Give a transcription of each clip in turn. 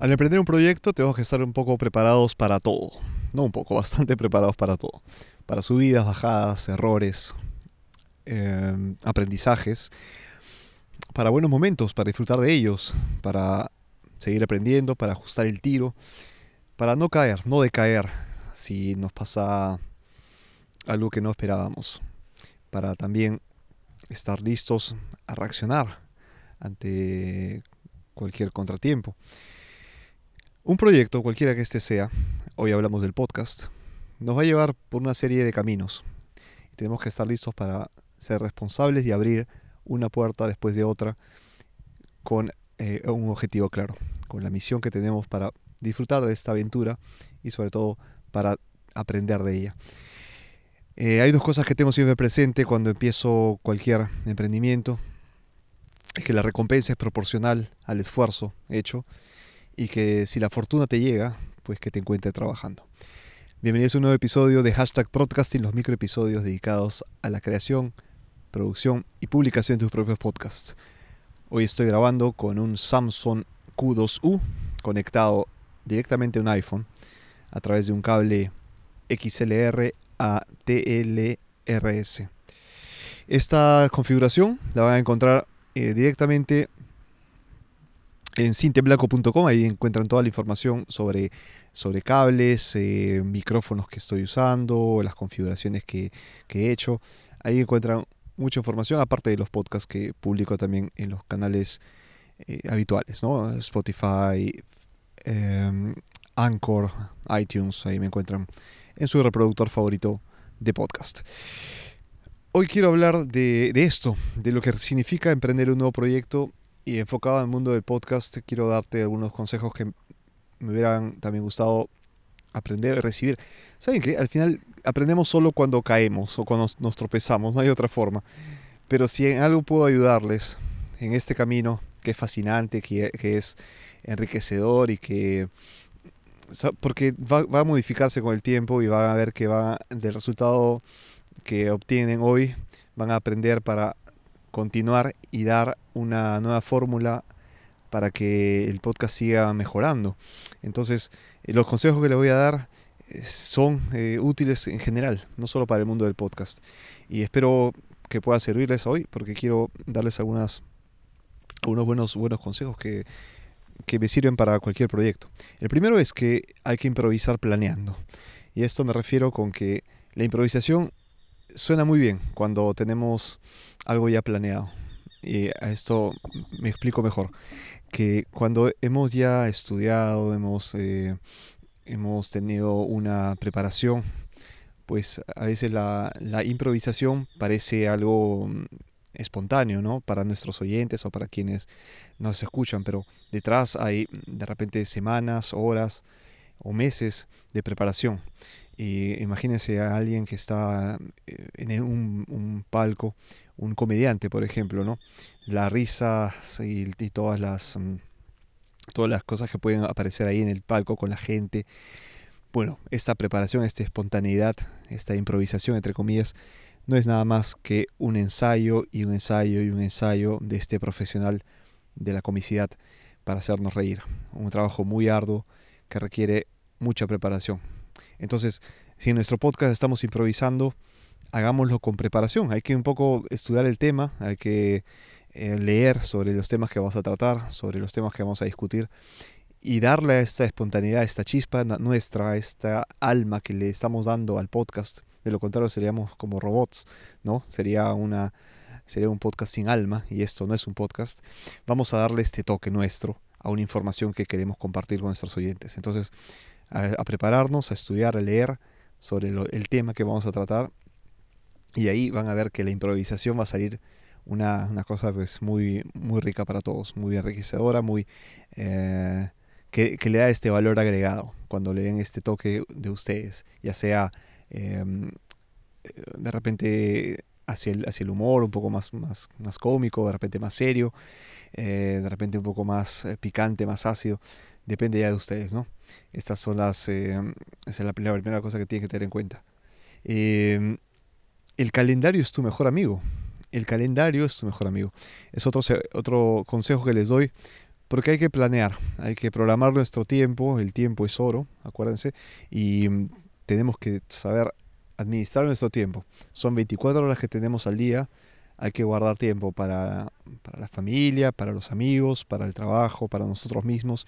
Al emprender un proyecto tenemos que estar un poco preparados para todo. No un poco, bastante preparados para todo. Para subidas, bajadas, errores, em, aprendizajes. Para buenos momentos, para disfrutar de ellos, para seguir aprendiendo, para ajustar el tiro, para no caer, no decaer si nos pasa algo que no esperábamos. Para también estar listos a reaccionar ante cualquier contratiempo. Un proyecto, cualquiera que este sea, hoy hablamos del podcast, nos va a llevar por una serie de caminos. Tenemos que estar listos para ser responsables y abrir una puerta después de otra con eh, un objetivo claro, con la misión que tenemos para disfrutar de esta aventura y sobre todo para aprender de ella. Eh, hay dos cosas que tengo siempre presente cuando empiezo cualquier emprendimiento. Es que la recompensa es proporcional al esfuerzo hecho y que si la fortuna te llega, pues que te encuentre trabajando. Bienvenidos a un nuevo episodio de Hashtag Podcasting, los microepisodios dedicados a la creación, producción y publicación de tus propios podcasts. Hoy estoy grabando con un Samsung Q2U conectado directamente a un iPhone a través de un cable XLR a TLRS. Esta configuración la van a encontrar eh, directamente en cinteblanco.com, ahí encuentran toda la información sobre, sobre cables, eh, micrófonos que estoy usando, las configuraciones que, he hecho. Ahí encuentran mucha información, aparte de los podcasts que publico también en los canales eh, habituales, ¿no? Spotify, em, Anchor, iTunes, ahí me encuentran en su reproductor favorito de podcast. Hoy quiero hablar de, de esto, de lo que significa emprender un nuevo proyecto y enfocado al mundo del podcast, quiero darte algunos consejos que me hubieran también gustado aprender y recibir. ¿Saben que Al final aprendemos solo cuando caemos o cuando nos tropezamos, no hay otra forma. Pero si en algo puedo ayudarles en este camino, que es fascinante, que, es enriquecedor y que... Porque va, a modificarse con el tiempo y van a ver que va del resultado que obtienen hoy, van a aprender para continuar y dar una nueva fórmula para que el podcast siga mejorando. Entonces, eh, los consejos que le voy a dar eh, son eh, útiles en general, no solo para el mundo del podcast. Y espero que pueda servirles hoy, porque quiero darles algunas, buenos, buenos consejos que, que me sirven para cualquier proyecto. El primero es que hay que improvisar planeando. Y esto me refiero con que la improvisación suena muy bien cuando tenemos algo ya planeado. Y a esto me explico mejor. Que cuando hemos ya estudiado, hemos, eh, hemos tenido una preparación, pues a veces la, la improvisación parece algo mm, espontáneo, ¿no? Para nuestros oyentes o para quienes nos escuchan, pero detrás hay de repente semanas, horas o meses de preparación. Y imagínense a alguien que está eh, en un, palco, un comediante, por ejemplo, ¿no? La risa y, todas las mm, todas las cosas que pueden aparecer ahí en el palco con la gente. Bueno, esta preparación, esta espontaneidad, esta improvisación, entre comillas, no es nada más que un ensayo y un ensayo y un ensayo de este profesional de la comicidad para hacernos reír. Un trabajo muy arduo que requiere mucha preparación. Entonces, si en nuestro podcast estamos improvisando, hagámoslo con preparación. Hay que un poco estudiar el tema, hay que eh, leer sobre los temas que vamos a tratar, sobre los temas que vamos a discutir y darle esta espontaneidad, esta chispa nuestra, esta alma que le estamos dando al podcast. De lo contrario seríamos como robots, ¿no? Sería una sería un podcast sin alma y esto no es un podcast. Vamos a darle este toque nuestro a una información que queremos compartir con nuestros oyentes. Entonces, a, prepararnos, a estudiar, a leer sobre el tema que vamos a tratar. Y ahí van a ver que la improvisación va a salir una, cosa pues muy, muy rica para todos, muy enriquecedora, muy eh, que, le da este valor agregado cuando le den este toque de ustedes, ya sea em, de repente hacia el, hacia el humor, un poco más, más, más cómico, de repente más serio, eh, de repente un poco más eh, picante, más ácido, depende ya de ustedes, ¿no? Estas son las, eh, esa es la, primera cosa que tienen que tener en cuenta. Em, el calendario es tu mejor amigo. El calendario es tu mejor amigo. Es otro, otro consejo que les doy Porque hay que planear, hay que programar nuestro tiempo, el tiempo es oro, acuérdense, y mm, tenemos que saber administrar nuestro tiempo. Son 24 horas que tenemos al día, hay que guardar tiempo para, para la familia, para los amigos, para el trabajo, para nosotros mismos,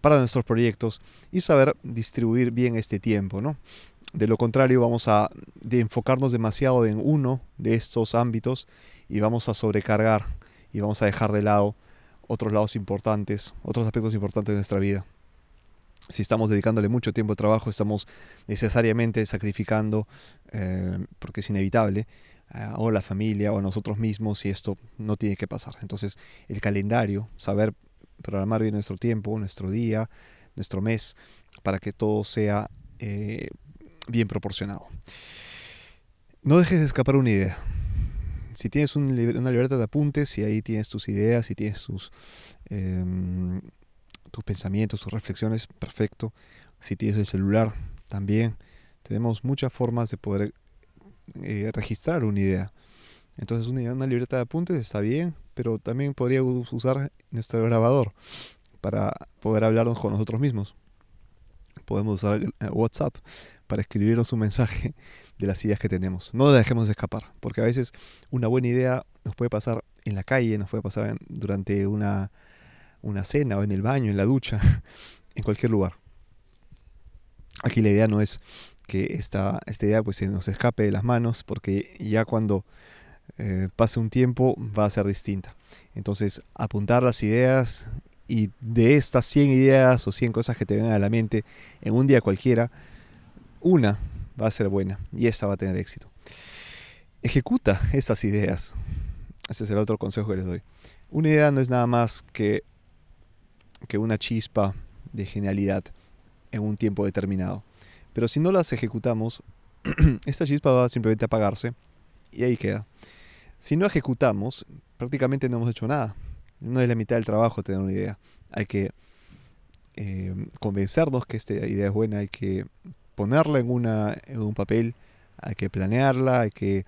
para nuestros proyectos y saber distribuir bien este tiempo, ¿no? De lo contrario, vamos a enfocarnos demasiado en uno de estos ámbitos y vamos a sobrecargar y vamos a dejar de lado otros lados importantes, otros aspectos importantes de nuestra vida. Si estamos dedicándole mucho tiempo al trabajo, estamos necesariamente sacrificando, eh, porque es inevitable, o la familia o nosotros mismos y esto no tiene que pasar. Entonces, el calendario, saber programar bien nuestro tiempo, nuestro día, nuestro mes, para que todo sea eh, bien proporcionado. No dejes de escapar una idea. Si tienes una libreta de apuntes y ahí tienes tus ideas y tienes tus, em, tus pensamientos, tus reflexiones, perfecto. Si tienes el celular, también. Tenemos muchas formas de poder eh, registrar una idea. Entonces una, una, libreta de apuntes está bien, pero también podría usar nuestro grabador para poder hablarnos con nosotros mismos. Podemos usar WhatsApp para escribirnos un mensaje de las ideas que tenemos. No dejemos de escapar, porque a veces una buena idea nos puede pasar en la calle, nos puede pasar durante una, una cena o en el baño, en la ducha, en cualquier lugar. Aquí la idea no es que esta, esta idea pues se nos escape de las manos, porque ya cuando eh, pase un tiempo va a ser distinta. Entonces, apuntar las ideas y de estas 100 ideas o 100 cosas que te vengan a la mente en un día cualquiera, una va a ser buena y esta va a tener éxito. Ejecuta estas ideas. Ese es el otro consejo que les doy. Una idea no es nada más que, que una chispa de genialidad en un tiempo determinado. Pero si no las ejecutamos, esta chispa va simplemente a apagarse y ahí queda. Si no ejecutamos, prácticamente no hemos hecho nada. No es la mitad del trabajo tener una idea. Hay que eh, convencernos que esta idea es buena, hay que ponerla en, una, en un papel, hay que planearla, hay que,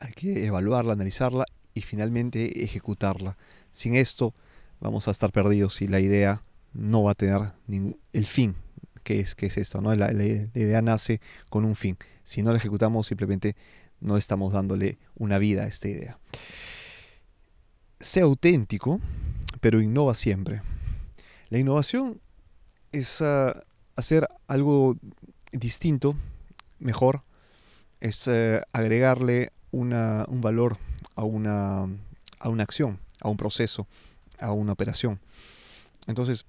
hay que evaluarla, analizarla y finalmente ejecutarla. Sin esto vamos a estar perdidos y la idea no va a tener el fin que es, que es esto. ¿no? La idea nace con un fin. Si no la ejecutamos simplemente no estamos dándole una vida a esta idea. Sea auténtico, pero innova siempre. La innovación es ah, hacer algo distinto, mejor, es eh, agregarle una, un valor a una, a una acción, a un proceso, a una operación. Entonces,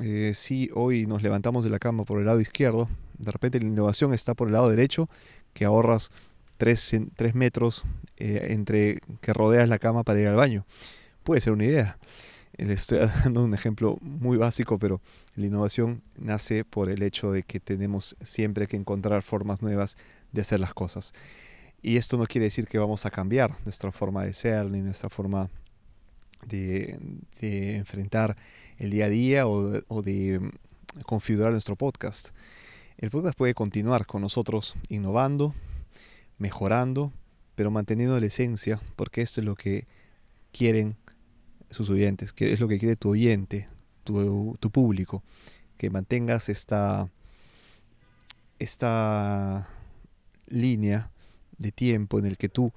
eh, si hoy nos levantamos de la cama por el lado izquierdo, de repente la innovación está por el lado derecho, que ahorras 3, metros eh, entre que rodeas la cama para ir al baño. Puede ser una idea. Le estoy dando un ejemplo muy básico, pero la innovación nace por el hecho de que tenemos siempre que encontrar formas nuevas de hacer las cosas. Y esto no quiere decir que vamos a cambiar nuestra forma de ser ni nuestra forma de, enfrentar el día a día o o de mm, configurar nuestro podcast. El podcast puede continuar con nosotros innovando, mejorando, pero manteniendo la esencia, porque esto es lo que quieren sus oyentes, que es lo que quiere tu oyente, tu, público, que mantengas esta, esta línea de tiempo en el que tú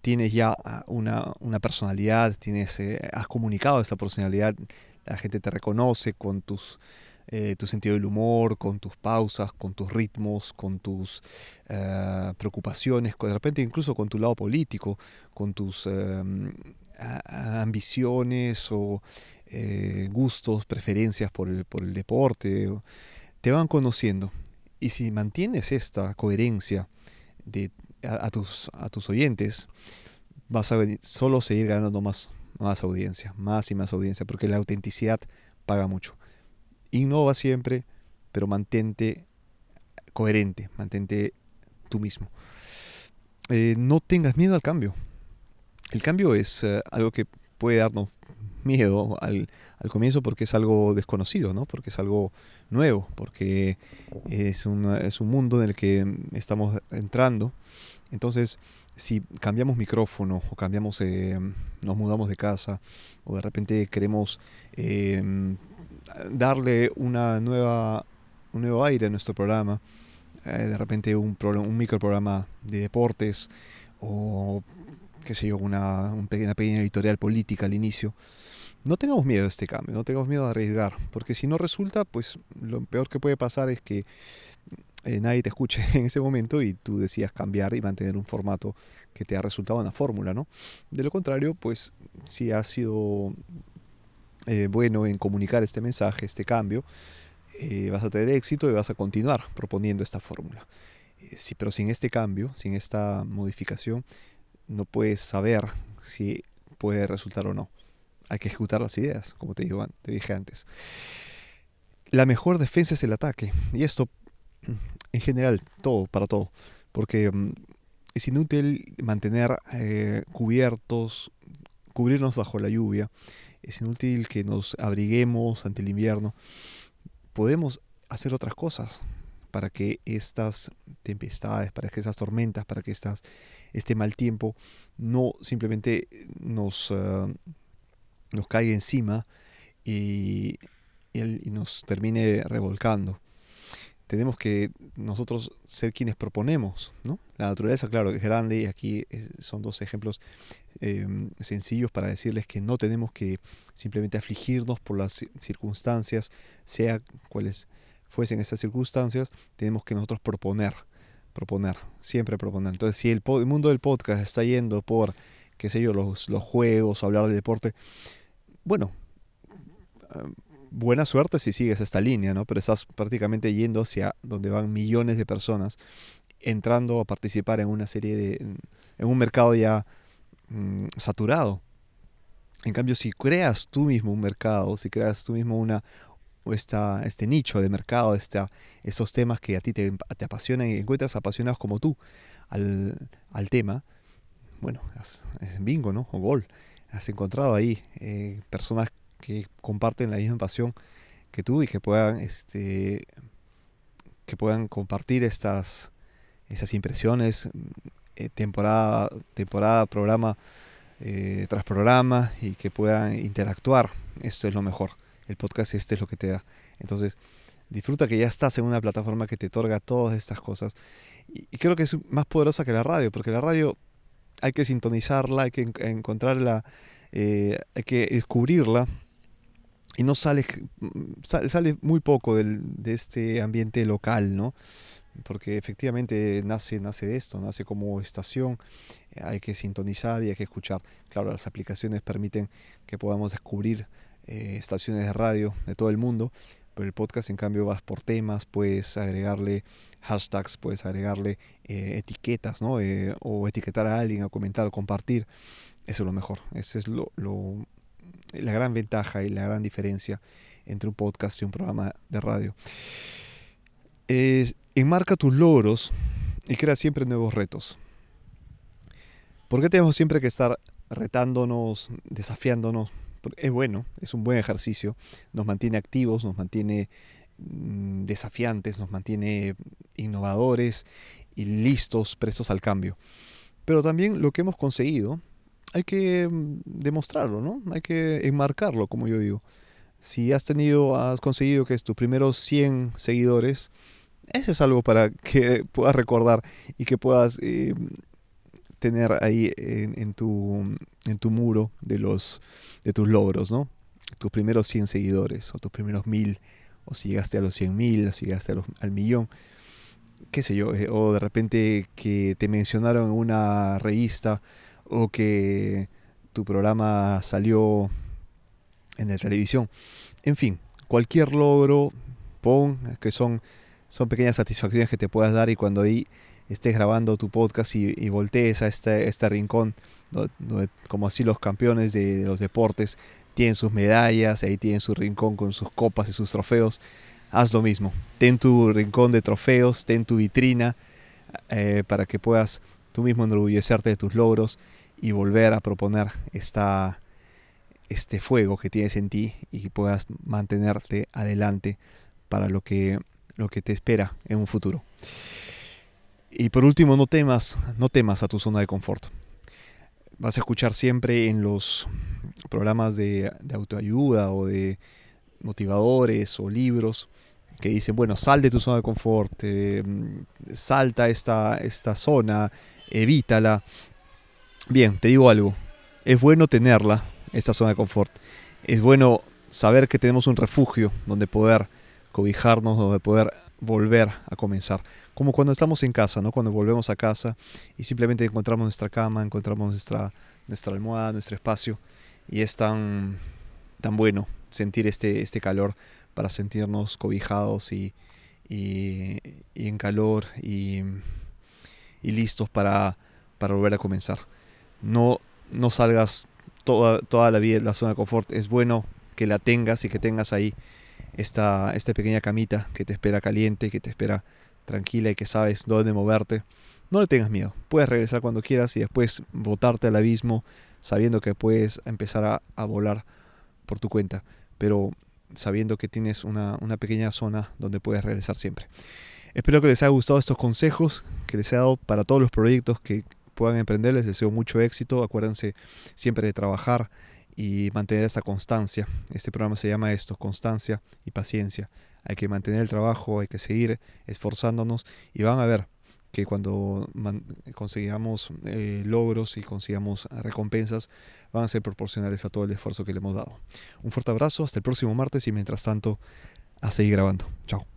tienes ya una, una personalidad, tienes, eh, has comunicado esa personalidad, la gente te reconoce con tus eh, tu sentido del humor, con tus pausas, con tus ritmos, con tus eh, preocupaciones, de repente incluso con tu lado político, con tus em, ambiciones o eh, gustos, preferencias por el, por el deporte, te van conociendo. Y si mantienes esta coherencia de, a, tus, a tus oyentes, vas a solo seguir ganando más, más audiencia, más y más audiencia, porque la autenticidad paga mucho. Innova siempre, pero mantente coherente, mantente tú mismo. Eh, no tengas miedo al cambio. El cambio es eh, algo que puede darnos miedo al, al, comienzo porque es algo desconocido, ¿no? porque es algo nuevo, porque es, es un mundo en el que estamos entrando. Entonces si cambiamos micrófono o cambiamos, eh, nos mudamos de casa o de repente queremos em, darle una nueva, un nuevo aire a nuestro programa, eh, de repente un, un microprograma de deportes o qué sé yo, una, una pequeña editorial política al inicio, no tengamos miedo a este cambio, no tengamos miedo a arriesgar, porque si no resulta, pues lo peor que puede pasar es que eh, nadie te escuche en ese momento y tú decidas cambiar y mantener un formato que te ha resultado una fórmula, ¿no? De lo contrario, pues si has sido eh, bueno en comunicar este mensaje, este cambio, eh, vas a tener éxito y vas a continuar proponiendo esta fórmula. sí, pero sin este cambio, sin esta modificación, no puedes saber si puede resultar o no. Hay que ejecutar las ideas, como te, digo, te dije antes. La mejor defensa es el ataque. Y esto, en general, todo, para todo. Porque mm, es inútil mantener eh, cubiertos, cubrirnos bajo la lluvia. Es inútil que nos abriguemos ante el invierno. Podemos hacer otras cosas para que estas tempestades, para que estas tormentas, para que estas, este mal tiempo no simplemente nos, uh, nos caiga encima y, nos termine revolcando. Tenemos que nosotros ser quienes proponemos, ¿no? La naturaleza, claro, es grande y aquí eh, son dos ejemplos eh, sencillos para decirles que no tenemos que simplemente afligirnos por las circunstancias, sea cuales fuesen estas circunstancias, tenemos que nosotros proponer, proponer, siempre proponer. Entonces, si el, mundo del podcast está yendo por, qué sé yo, los, los juegos, hablar de deporte, bueno, buena suerte si sigues esta línea, ¿no? Pero estás prácticamente yendo hacia donde van millones de personas entrando a participar en una serie de, en un mercado ya mm, saturado. En cambio, si creas tú mismo un mercado, si creas tú mismo una, esta, este nicho de mercado, esta, estos temas que a ti te, te apasionan y encuentras apasionados como tú al, al tema, bueno, es bingo, ¿no? O gol. Has encontrado ahí eh, personas que comparten la misma pasión que tú y que puedan, este, que puedan compartir estas, esas impresiones eh, temporada, temporada, programa eh, tras programa y que puedan interactuar. Esto es lo mejor el podcast este es lo que te da. Entonces, disfruta que ya estás en una plataforma que te otorga todas estas cosas. Y, creo que es más poderosa que la radio, porque la radio hay que sintonizarla, hay que encontrarla, eh, hay que descubrirla. Y no sale, sale, muy poco del, de este ambiente local, ¿no? Porque efectivamente nace, nace de esto, nace como estación, hay que sintonizar y hay que escuchar. Claro, las aplicaciones permiten que podamos descubrir eh, estaciones de radio de todo el mundo, pero el podcast en cambio vas por temas, puedes agregarle hashtags, puedes agregarle eh, etiquetas, ¿no? Eh, o etiquetar a alguien, o comentar, compartir. Eso es lo mejor. Esa es lo, lo, la gran ventaja y la gran diferencia entre un podcast y un programa de radio. enmarca tus logros y crea siempre nuevos retos. ¿Por qué tenemos siempre que estar retándonos, desafiándonos? es bueno, es un buen ejercicio, nos mantiene activos, nos mantiene mm, desafiantes, nos mantiene innovadores y listos, prestos al cambio. Pero también lo que hemos conseguido hay que mm, demostrarlo, ¿no? Hay que enmarcarlo, como yo digo. Si has tenido, has conseguido que tus primeros 100 seguidores, eso es algo para que puedas recordar y que puedas eh, tener ahí en, tu, en tu muro de, los, de tus logros, ¿no? Tus primeros 100 seguidores, o tus primeros 1000, o si llegaste a los 100.000, o si llegaste al millón, qué sé yo, eh, o de repente que te mencionaron en una revista, o que tu programa salió en la televisión. En fin, cualquier logro, pon, que son, son pequeñas satisfacciones que te puedas dar y cuando ahí estés grabando tu podcast y, voltees a este, este rincón, donde, como así los campeones de, los deportes tienen sus medallas, ahí tienen su rincón con sus copas y sus trofeos, haz lo mismo. Ten tu rincón de trofeos, ten tu vitrina eh, para que puedas tú mismo enorgullecerte de tus logros y volver a proponer esta, este fuego que tienes en ti y que puedas mantenerte adelante para lo que, lo que te espera en un futuro. Y por último, no temas, no temas a tu zona de confort. Vas a escuchar siempre en los programas de, autoayuda o de motivadores o libros que dicen, bueno, sal de tu zona de confort, eh, salta esta, esta zona, evítala. Bien, te digo algo, es bueno tenerla, esta zona de confort. Es bueno saber que tenemos un refugio donde poder cobijarnos, donde poder volver a comenzar. Como cuando estamos en casa, ¿no? Cuando volvemos a casa y simplemente encontramos nuestra cama, encontramos nuestra, nuestra almohada, nuestro espacio. Y es tan, tan bueno sentir este, este calor para sentirnos cobijados y, y, en calor y, y listos para, para, volver a comenzar. No, no salgas toda, toda la vida de la zona de confort. Es bueno que la tengas y que tengas ahí esta, esta pequeña camita que te espera caliente, que te espera tranquila y que sabes dónde moverte. No le tengas miedo. Puedes regresar cuando quieras y después botarte al abismo sabiendo que puedes empezar a, a volar por tu cuenta. Pero sabiendo que tienes una, una, pequeña zona donde puedes regresar siempre. Espero que les haya gustado estos consejos, que les haya dado para todos los proyectos que puedan emprender. Les deseo mucho éxito. Acuérdense siempre de trabajar y mantener esta constancia. Este programa se llama esto, constancia y paciencia. Hay que mantener el trabajo, hay que seguir esforzándonos y van a ver que cuando consigamos eh, logros y consigamos recompensas van a ser proporcionales a todo el esfuerzo que le hemos dado. Un fuerte abrazo, hasta el próximo martes y mientras tanto a seguir grabando. Chao.